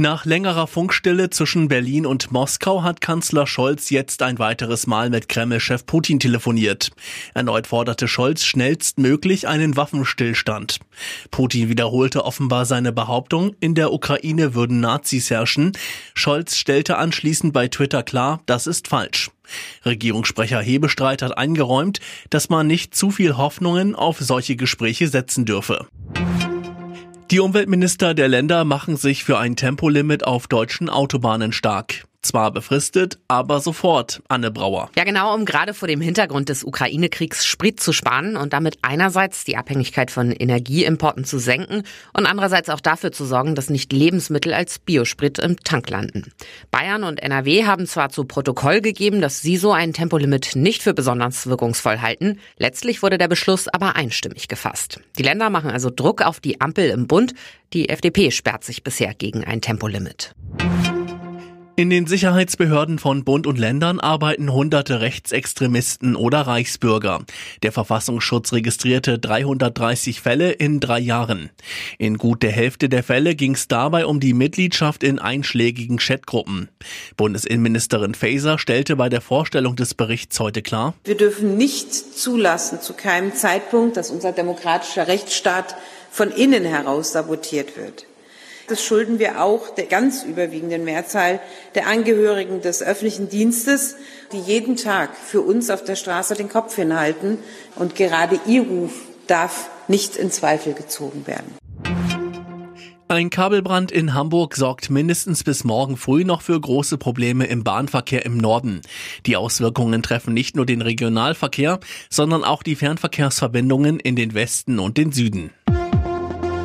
Nach längerer Funkstille zwischen Berlin und Moskau hat Kanzler Scholz jetzt ein weiteres Mal mit Kreml-Chef Putin telefoniert. Erneut forderte Scholz schnellstmöglich einen Waffenstillstand. Putin wiederholte offenbar seine Behauptung, in der Ukraine würden Nazis herrschen. Scholz stellte anschließend bei Twitter klar, das ist falsch. Regierungssprecher Hebestreit hat eingeräumt, dass man nicht zu viel Hoffnungen auf solche Gespräche setzen dürfe. Die Umweltminister der Länder machen sich für ein Tempolimit auf deutschen Autobahnen stark. Zwar befristet, aber sofort, Anne Brauer. Ja, genau, um gerade vor dem Hintergrund des Ukraine-Kriegs Sprit zu sparen und damit einerseits die Abhängigkeit von Energieimporten zu senken und andererseits auch dafür zu sorgen, dass nicht Lebensmittel als Biosprit im Tank landen. Bayern und NRW haben zwar zu Protokoll gegeben, dass sie so ein Tempolimit nicht für besonders wirkungsvoll halten. Letztlich wurde der Beschluss aber einstimmig gefasst. Die Länder machen also Druck auf die Ampel im Bund. Die FDP sperrt sich bisher gegen ein Tempolimit. In den Sicherheitsbehörden von Bund und Ländern arbeiten hunderte Rechtsextremisten oder Reichsbürger. Der Verfassungsschutz registrierte 330 Fälle in drei Jahren. In gut der Hälfte der Fälle ging es dabei um die Mitgliedschaft in einschlägigen Chatgruppen. Bundesinnenministerin Faeser stellte bei der Vorstellung des Berichts heute klar, wir dürfen nicht zulassen zu keinem Zeitpunkt, dass unser demokratischer Rechtsstaat von innen heraus sabotiert wird. Das schulden wir auch der ganz überwiegenden Mehrzahl der Angehörigen des öffentlichen Dienstes, die jeden Tag für uns auf der Straße den Kopf hinhalten. Und gerade ihr Ruf darf nicht in Zweifel gezogen werden. Ein Kabelbrand in Hamburg sorgt mindestens bis morgen früh noch für große Probleme im Bahnverkehr im Norden. Die Auswirkungen treffen nicht nur den Regionalverkehr, sondern auch die Fernverkehrsverbindungen in den Westen und den Süden.